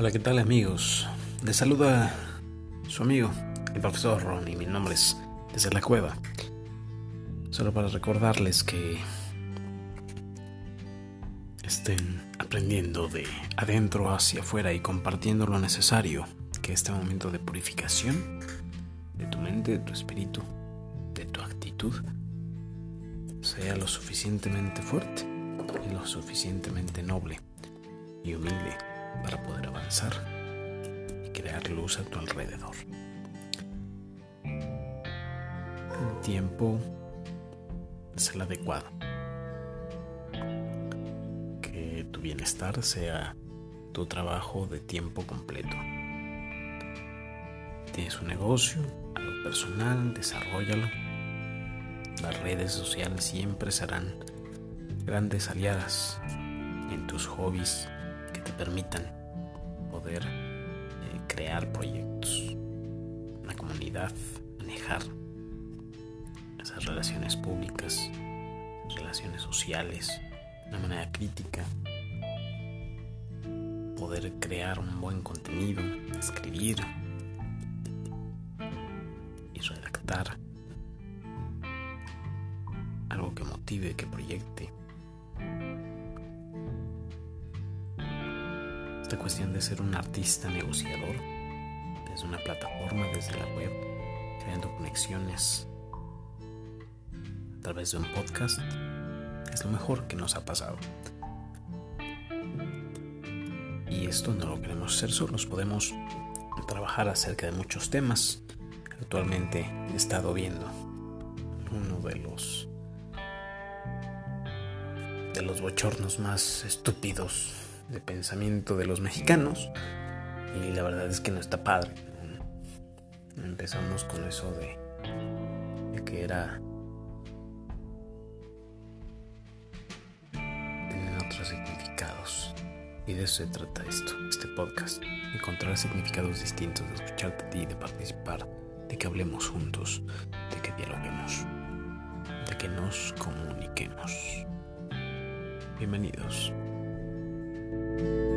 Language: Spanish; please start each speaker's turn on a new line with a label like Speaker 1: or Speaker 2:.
Speaker 1: Hola, ¿qué tal amigos? Les saluda su amigo, el profesor Ron, y mi nombre es Desde la Cueva. Solo para recordarles que estén aprendiendo de adentro hacia afuera y compartiendo lo necesario, que este momento de purificación de tu mente, de tu espíritu, de tu actitud, sea lo suficientemente fuerte y lo suficientemente noble y humilde para poder avanzar y crear luz a tu alrededor. El tiempo es el adecuado. Que tu bienestar sea tu trabajo de tiempo completo. Tienes un negocio, algo personal, desarrollalo. Las redes sociales siempre serán grandes aliadas en tus hobbies permitan poder eh, crear proyectos, una comunidad, manejar esas relaciones públicas, relaciones sociales, de una manera crítica, poder crear un buen contenido, escribir y redactar. Algo que motive, que proyecte esta cuestión de ser un artista negociador desde una plataforma, desde la web, creando conexiones a través de un podcast, es lo mejor que nos ha pasado. Y esto no lo queremos hacer solos, podemos trabajar acerca de muchos temas. Actualmente he estado viendo uno de los de los bochornos más estúpidos de pensamiento de los mexicanos y la verdad es que no está padre. Empezamos con eso de, que era tener otros significados y de eso se trata esto, este podcast, encontrar significados distintos, de escucharte a ti, de participar, de que hablemos juntos, de que dialoguemos, de que nos comuniquemos. Bienvenidos. thank you